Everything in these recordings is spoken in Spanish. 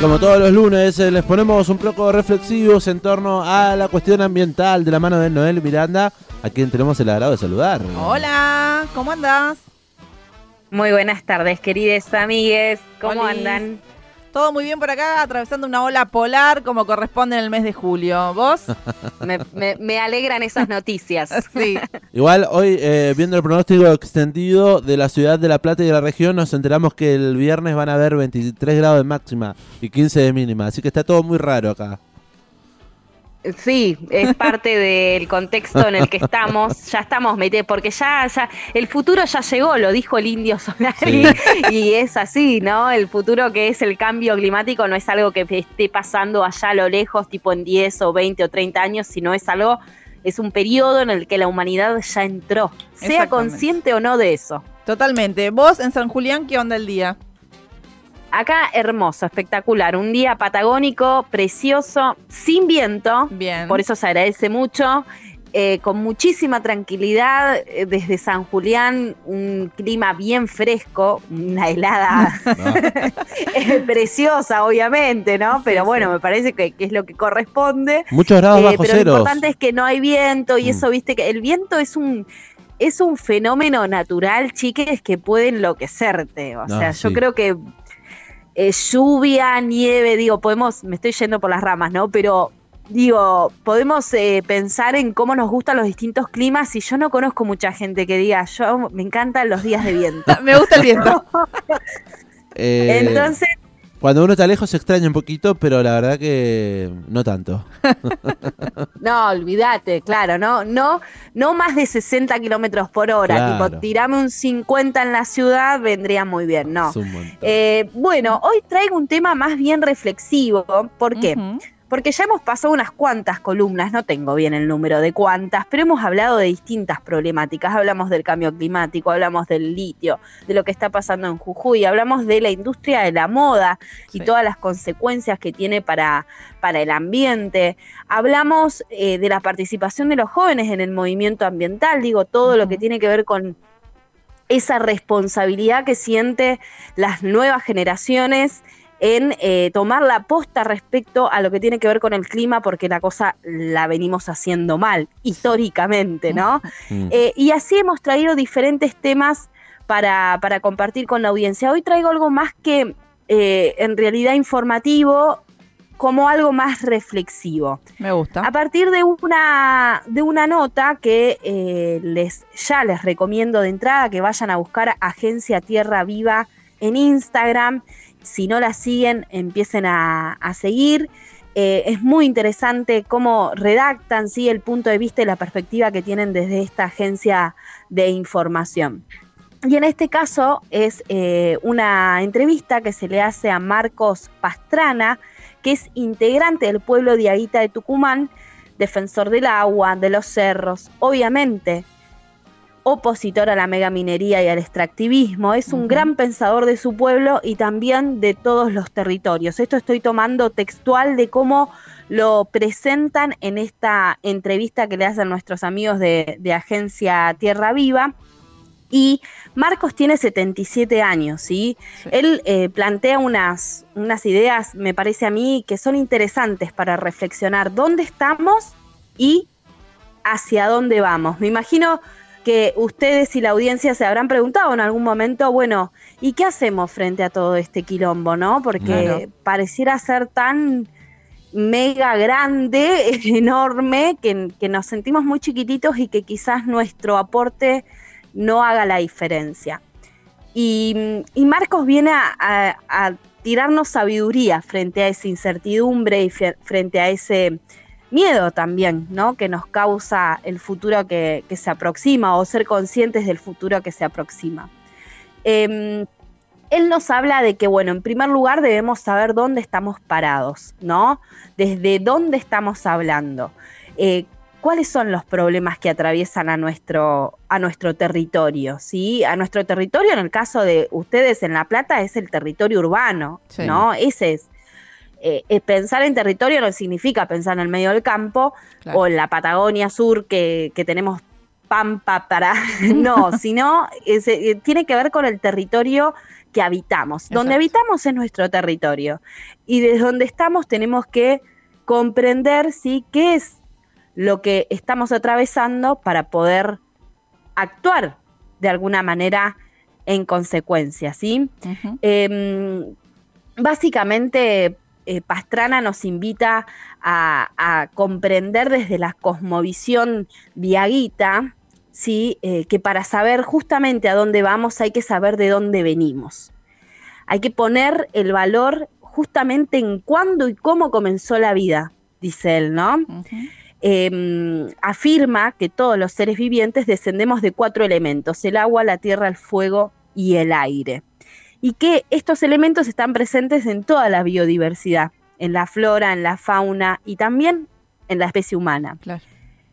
Como todos los lunes, eh, les ponemos un poco reflexivos en torno a la cuestión ambiental de la mano de Noel Miranda, a quien tenemos el agrado de saludar. Hola, ¿cómo andás? Muy buenas tardes, queridos amigues. ¿Cómo andan? Todo muy bien por acá, atravesando una ola polar como corresponde en el mes de julio. ¿Vos? me, alegran esas noticias. sí. Igual hoy, eh, viendo el pronóstico extendido de la ciudad de La Plata y de la región, nos enteramos que el viernes van a haber 23 grados de máxima y 15 de mínima. Así que está todo muy raro acá. Sí, es parte del contexto en el que estamos. Ya estamos metidos, porque ya, ya el futuro ya llegó, lo dijo el indio Solari, y es así, ¿no? El futuro que es el cambio climático no es algo que esté pasando allá a lo lejos, tipo en 10 o 20 o 30 años, sino es algo, es un periodo en el que la humanidad ya entró, sea consciente o no de eso. Totalmente. Vos en San Julián, ¿qué onda el día? Acá hermoso, espectacular, un día patagónico, precioso, sin viento, Bien. por eso se agradece mucho, eh, con muchísima tranquilidad eh, desde San Julián, un clima bien fresco, una helada preciosa, obviamente, ¿no? Pero bueno, me parece que, es lo que corresponde. Muchos grados eh, bajo Pero cero. lo importante es que no hay viento y Mm. eso, viste, que el viento es un es un fenómeno natural, chiques, que puede enloquecerte. O No, sea, yo creo que eh, lluvia, nieve, digo, podemos, me estoy yendo por las ramas, ¿no? Pero digo, podemos eh, pensar en cómo nos gustan los distintos climas y yo no conozco mucha gente que diga, yo me encantan los días de viento. Me gusta el viento. Eh, Entonces, Cuando uno está lejos se extraña un poquito, pero la verdad que no tanto. no, olvídate, claro, no, no, no más de 60 kilómetros por hora, Claro. tipo, tirame un 50 en la ciudad, vendría muy bien, no. Es un montón. Eh, bueno, hoy traigo un tema más bien reflexivo. ¿Por qué? Porque ya hemos pasado unas cuantas columnas, no tengo bien el número de cuántas, pero hemos hablado de distintas problemáticas. Hablamos del cambio climático, hablamos del litio, de lo que está pasando en Jujuy, hablamos de la industria de la moda y Sí. todas las consecuencias que tiene para, para el ambiente. Hablamos eh, de la participación de los jóvenes en el movimiento ambiental, digo, todo lo que tiene que ver con esa responsabilidad que siente las nuevas generaciones en eh, tomar la posta respecto a lo que tiene que ver con el clima, porque la cosa la venimos haciendo mal, históricamente, ¿no? Mm. Eh, y así hemos traído diferentes temas para, para compartir con la audiencia. Hoy traigo algo más que eh, en realidad informativo, como algo más reflexivo. Me gusta. A partir de una, de una nota que eh, les, ya les recomiendo de entrada que vayan a buscar Agencia Tierra Viva en Instagram. Si no la siguen, empiecen a, seguir. Eh, es muy interesante cómo redactan ¿sí? el punto de vista y la perspectiva que tienen desde esta agencia de información. Y en este caso es eh, una entrevista que se le hace a Marcos Pastrana, que es integrante del pueblo de Aguita de Tucumán, defensor del agua, de los cerros, obviamente opositor a la megaminería y al extractivismo, es un gran pensador de su pueblo y también de todos los territorios. Esto estoy tomando textual de cómo lo presentan en esta entrevista que le hacen nuestros amigos de, de Agencia Tierra Viva. Y Marcos tiene 77 años, ¿sí? Sí. Él eh, plantea unas, unas ideas, me parece a mí, que son interesantes para reflexionar dónde estamos y hacia dónde vamos. Me imagino que ustedes y la audiencia se habrán preguntado en algún momento, bueno, ¿y qué hacemos frente a todo este quilombo, no? Porque Claro. pareciera ser tan mega grande, enorme, que, que nos sentimos muy chiquititos y que quizás nuestro aporte no haga la diferencia. Y, y Marcos viene a, a- a tirarnos sabiduría frente a esa incertidumbre y frente a ese miedo también, ¿no? Que nos causa el futuro que, que se aproxima o ser conscientes del futuro que se aproxima. Em, él nos habla de que, bueno, en primer lugar debemos saber dónde estamos parados, ¿no? Desde dónde estamos hablando. Eh, ¿Cuáles son los problemas que atraviesan a nuestro, a nuestro territorio? ¿sí? A nuestro territorio, en el caso de ustedes en La Plata, es el territorio urbano, Sí. ¿no? Ese es. Eh, eh, pensar en territorio no significa pensar en el medio del campo Claro. o en la Patagonia Sur que, que tenemos pampa para... no, sino es, eh, tiene que ver con el territorio que habitamos. Exacto. Donde habitamos es nuestro territorio. Y desde donde estamos tenemos que comprender ¿sí? qué es lo que estamos atravesando para poder actuar de alguna manera en consecuencia, ¿sí? Eh, básicamente, eh, Pastrana nos invita a, a comprender desde la cosmovisión diaguita, ¿sí? Eh, que para saber justamente a dónde vamos hay que saber de dónde venimos. Hay que poner el valor justamente en cuándo y cómo comenzó la vida, dice él, ¿no? Eh, afirma que todos los seres vivientes descendemos de cuatro elementos, el agua, la tierra, el fuego y el aire. Y que estos elementos están presentes en toda la biodiversidad, en la flora, en la fauna y también en la especie humana. Claro.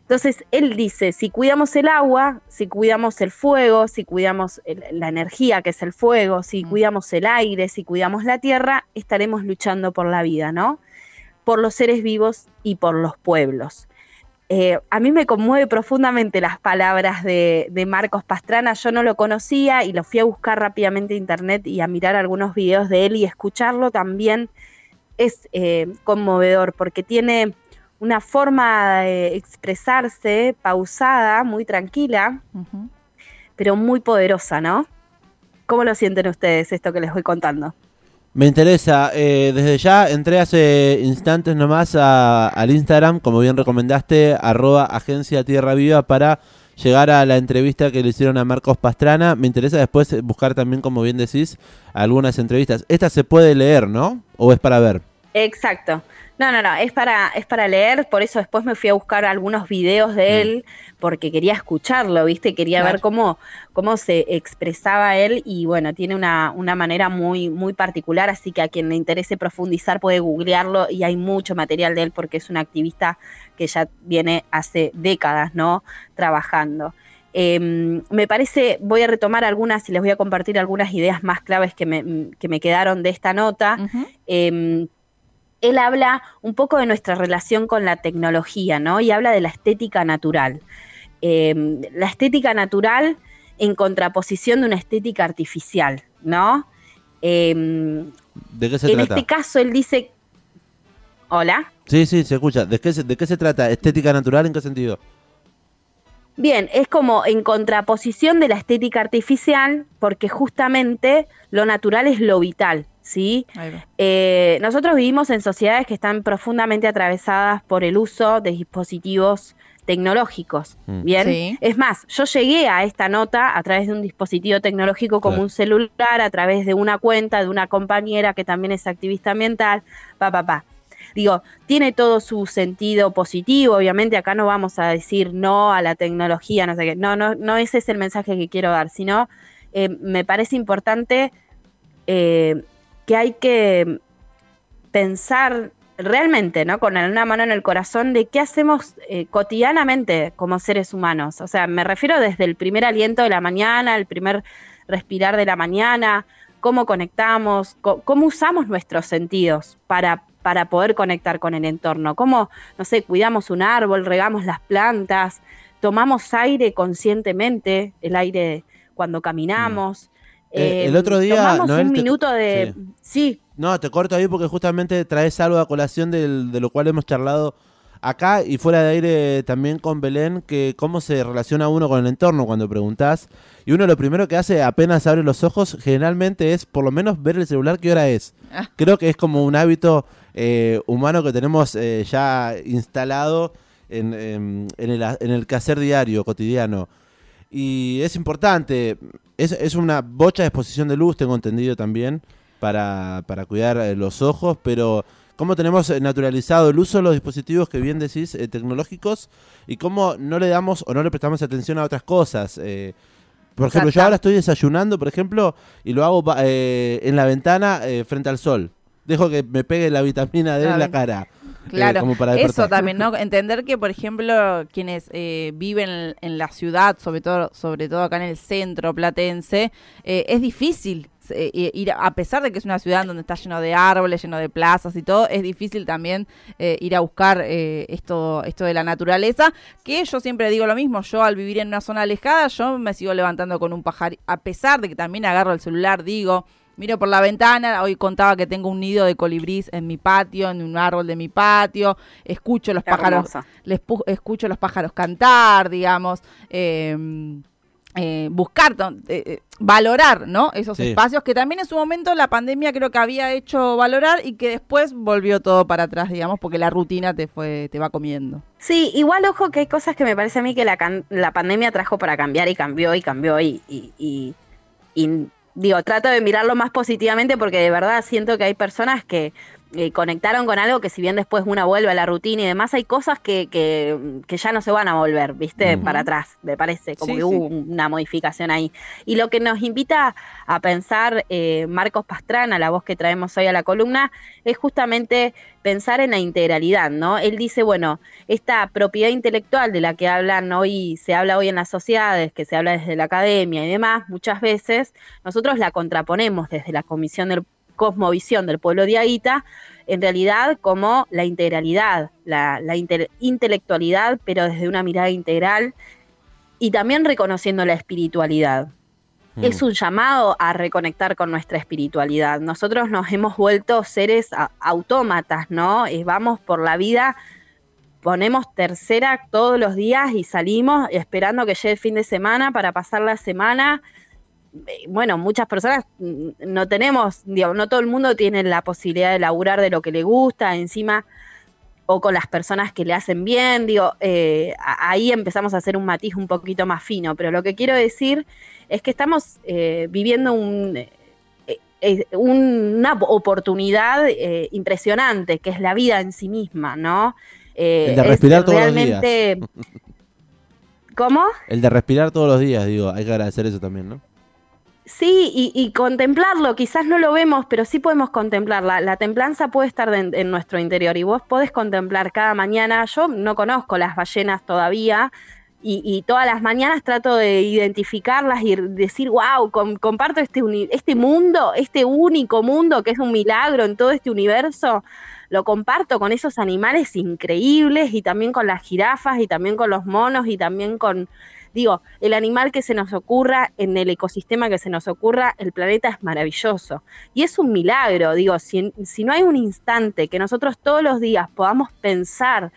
Entonces, él dice, si cuidamos el agua, si cuidamos el fuego, si cuidamos el- la energía que es el fuego, si Mm. cuidamos el aire, si cuidamos la tierra, estaremos luchando por la vida, ¿no? Por los seres vivos y por los pueblos. Eh, a mí me conmueve profundamente las palabras de, de Marcos Pastrana. Yo no lo conocía y lo fui a buscar rápidamente en internet y a mirar algunos videos de él y escucharlo también es eh, conmovedor porque tiene una forma de expresarse pausada, muy tranquila, pero muy poderosa, ¿no? ¿Cómo lo sienten ustedes esto que les voy contando? Me interesa, eh, desde ya entré hace instantes nomás a- al Instagram, como bien recomendaste, arroba agencia Tierra Viva para llegar a la entrevista que le hicieron a Marcos Pastrana. Me interesa después buscar también, como bien decís, algunas entrevistas. Esta se puede leer, ¿no? ¿O es para ver? Exacto. No, no, no, es para, es para leer, por eso después me fui a buscar algunos videos de Mm. él, porque quería escucharlo, ¿viste? Quería Claro. ver cómo, cómo se expresaba él y bueno, tiene una, una manera muy, muy particular, así que a quien le interese profundizar puede googlearlo y hay mucho material de él porque es un activista que ya viene hace décadas, ¿no? Trabajando. Eh, me parece, voy a retomar algunas y les voy a compartir algunas ideas más claves que me, que me quedaron de esta nota. Eh, él habla un poco de nuestra relación con la tecnología, ¿no? Y habla de la estética natural. Eh, la estética natural en contraposición de una estética artificial, ¿no? Eh, ¿De qué se en trata? este caso él dice, hola, Sí, sí, se escucha. ¿De qué se, ¿De qué se trata? ¿Estética natural en qué sentido? Bien, es como en contraposición de la estética artificial, porque justamente lo natural es lo vital, ¿sí? Eh, nosotros vivimos en sociedades que están profundamente atravesadas por el uso de dispositivos tecnológicos. Mm. Bien, Sí. es más, yo llegué a esta nota a través de un dispositivo tecnológico como Claro. un celular, a través de una cuenta de una compañera que también es activista ambiental, pa, pa, pa. Digo, tiene todo su sentido positivo, obviamente acá no vamos a decir no a la tecnología, no sé qué, no, no, no ese es el mensaje que quiero dar, sino eh, me parece importante eh, que hay que pensar realmente, ¿no? Con una mano en el corazón de qué hacemos eh, cotidianamente como seres humanos. O sea, me refiero desde el primer aliento de la mañana, el primer respirar de la mañana, cómo conectamos, co- cómo usamos nuestros sentidos para, para poder conectar con el entorno, cómo, no sé, cuidamos un árbol, regamos las plantas, tomamos aire conscientemente, el aire cuando caminamos. Eh, el otro día, tomamos Noel, un te- minuto de... sí No, te corto ahí porque justamente traes algo a colación del- de lo cual hemos charlado acá y fuera de aire también con Belén, que cómo se relaciona uno con el entorno cuando preguntás. Y uno lo primero que hace apenas abre los ojos generalmente es por lo menos ver el celular qué hora es. Ah. Creo que es como un hábito eh, humano que tenemos eh, ya instalado en, en- en el, en el quehacer diario, cotidiano. Y es importante, es, es una bocha de exposición de luz, tengo entendido también, para, para cuidar eh, los ojos, pero cómo tenemos eh, naturalizado el uso de los dispositivos que bien decís, eh, tecnológicos, y cómo no le damos o no le prestamos atención a otras cosas. eh. por ejemplo, yo ahora estoy desayunando, por ejemplo, y lo hago eh, en la ventana eh, frente al sol. Dejo que me pegue la vitamina D en la Claro. eh, Claro, como para eso también, ¿no? Entender que, por ejemplo, quienes eh, viven en, en la ciudad, sobre todo, sobre todo acá en el centro platense, eh, es difícil eh, ir, a pesar de que es una ciudad donde está lleno de árboles, lleno de plazas y todo, es difícil también eh, ir a buscar eh, esto, esto de la naturaleza, que yo siempre digo lo mismo, yo al vivir en una zona alejada, yo me sigo levantando con un pajar, a pesar de que también agarro el celular, digo, Miro por la ventana, hoy contaba que tengo un nido de colibrís en mi patio, en un árbol de mi patio, escucho los pájaros, les escucho los pájaros cantar, digamos, eh, eh, buscar, eh, eh, valorar, ¿no? Esos espacios que también en su momento la pandemia creo que había hecho valorar y que después volvió todo para atrás, digamos, porque la rutina te fue, te va comiendo. Sí, igual ojo que hay cosas que me parece a mí que la, la pandemia trajo para cambiar y cambió y cambió y, y, y digo, trato de mirarlo más positivamente porque de verdad siento que hay personas que eh, conectaron con algo que si bien después una vuelve a la rutina y demás, hay cosas que, que, ya no se van a volver, ¿viste? Para atrás, me parece, como que hubo una modificación ahí. Y lo que nos invita a pensar eh, Marcos Pastrana, la voz que traemos hoy a la columna, es justamente pensar en la integralidad, ¿no? Él dice, bueno, esta propiedad intelectual de la que hablan hoy, se habla hoy en las sociedades, que se habla desde la academia y demás, muchas veces nosotros la contraponemos desde la Comisión del cosmovisión del pueblo de Aita, en realidad como la integralidad, la, intelectualidad, pero desde una mirada integral y también reconociendo la espiritualidad. Mm. Es un llamado a reconectar con nuestra espiritualidad. Nosotros nos hemos vuelto seres autómatas, ¿no? Eh, vamos por la vida, ponemos tercera todos los días y salimos esperando que llegue el fin de semana para pasar la semana bueno, muchas personas mm, no tenemos, digo, no todo el mundo tiene la posibilidad de laburar de lo que le gusta, encima, o con las personas que le hacen bien, digo, eh, ahí empezamos a hacer un matiz un poquito más fino, pero lo que quiero decir es que estamos eh, viviendo un, eh, una oportunidad impresionante, que es la vida en sí misma, ¿no? El de respirar todos los días. ¿Cómo? El de respirar todos los días, digo, hay que agradecer eso también, ¿no? Sí, y, contemplarlo, quizás no lo vemos, pero sí podemos contemplarla. La templanza puede estar en nuestro interior y vos podés contemplar cada mañana. Yo no conozco las ballenas todavía y, todas las mañanas trato de identificarlas y decir, wow, comparto este, este mundo, este único mundo que es un milagro en todo este universo. Lo comparto con esos animales increíbles y también con las jirafas y también con los monos y también con Digo, el animal que se nos ocurra, en el ecosistema que se nos ocurra, el planeta es maravilloso. Y es un milagro, digo, si, no hay un instante que nosotros todos los días podamos pensar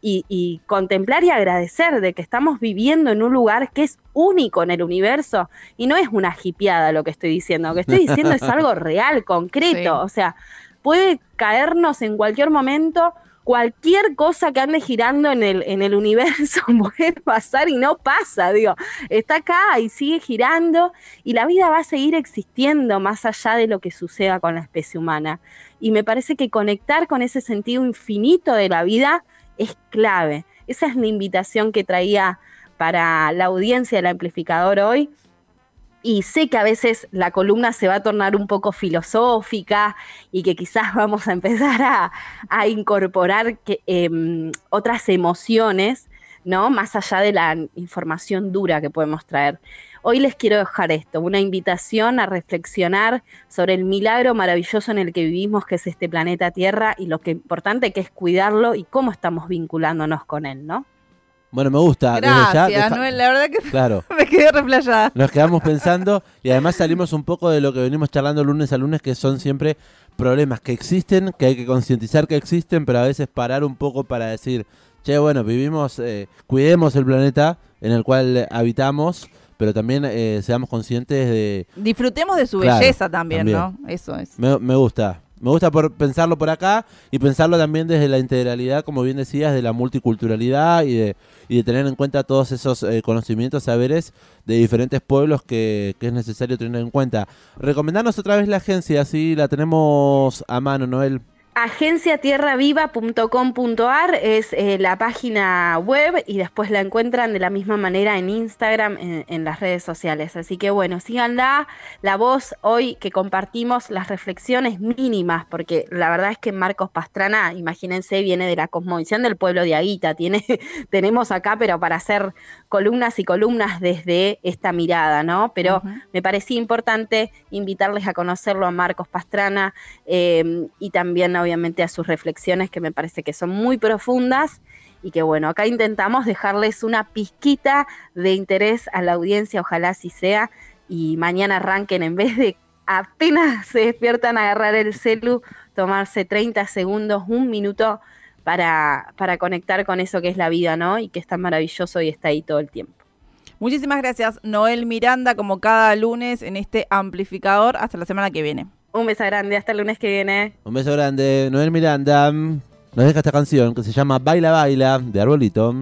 y, contemplar y agradecer de que estamos viviendo en un lugar que es único en el universo y no es una jipiada lo que estoy diciendo, lo que estoy diciendo es algo real, concreto, o sea, puede caernos en cualquier momento cualquier cosa que ande girando en el, en el universo puede pasar y no pasa, digo, está acá y sigue girando y la vida va a seguir existiendo más allá de lo que suceda con la especie humana. Y me parece que conectar con ese sentido infinito de la vida es clave. Esa es la invitación que traía para la audiencia del amplificador hoy y sé que a veces la columna se va a tornar un poco filosófica y que quizás vamos a empezar a, incorporar em, otras emociones, ¿no? Más allá de la información dura que podemos traer. Hoy les quiero dejar esto, una invitación a reflexionar sobre el milagro maravilloso en el que vivimos, que es este planeta Tierra, y lo que importante que es cuidarlo y cómo estamos vinculándonos con él, ¿no? Bueno, me gusta. Gracias, la verdad que claro. me quedé replayada. Nos quedamos pensando y además salimos un poco de lo que venimos charlando lunes a lunes, que son siempre problemas que existen, que hay que concientizar que existen, pero a veces parar un poco para decir, che, bueno, vivimos, eh, cuidemos el planeta en el cual habitamos, pero también eh, seamos conscientes de... Disfrutemos de su belleza también, ¿no? Eso es. Me, me gusta. Me gusta por pensarlo por acá y pensarlo también desde la integralidad, como bien decías, de la multiculturalidad y de, y de tener en cuenta todos esos eh, conocimientos, saberes de diferentes pueblos que, es necesario tener en cuenta. Recomendarnos otra vez la agencia, así la tenemos a mano, Noel agenciatierraviva.com.ar es eh, la página web y después la encuentran de la misma manera en Instagram, en, las redes sociales. Así que bueno, síganla. La voz hoy que compartimos, las reflexiones mínimas, porque la verdad es que Marcos Pastrana, imagínense, viene de la cosmovisión del pueblo de Aguita. Tiene, tenemos acá, pero para hacer columnas y columnas desde esta mirada, ¿no? Pero me parecía importante invitarles a conocerlo a Marcos Pastrana eh, y también, obviamente, a sus reflexiones que me parece que son muy profundas y que, bueno, acá intentamos dejarles una pizquita de interés a la audiencia, ojalá así sea, y mañana arranquen en vez de apenas se despiertan a agarrar el celu, tomarse 30 segundos, un minuto para, para conectar con eso que es la vida, ¿no? Y que es tan maravilloso y está ahí todo el tiempo. Muchísimas gracias, Noel Miranda, como cada lunes en este amplificador. Hasta la semana que viene. Un beso grande, hasta el lunes que viene. Un beso grande. Noel Miranda nos deja esta canción que se llama Baila Baila de Arbolito.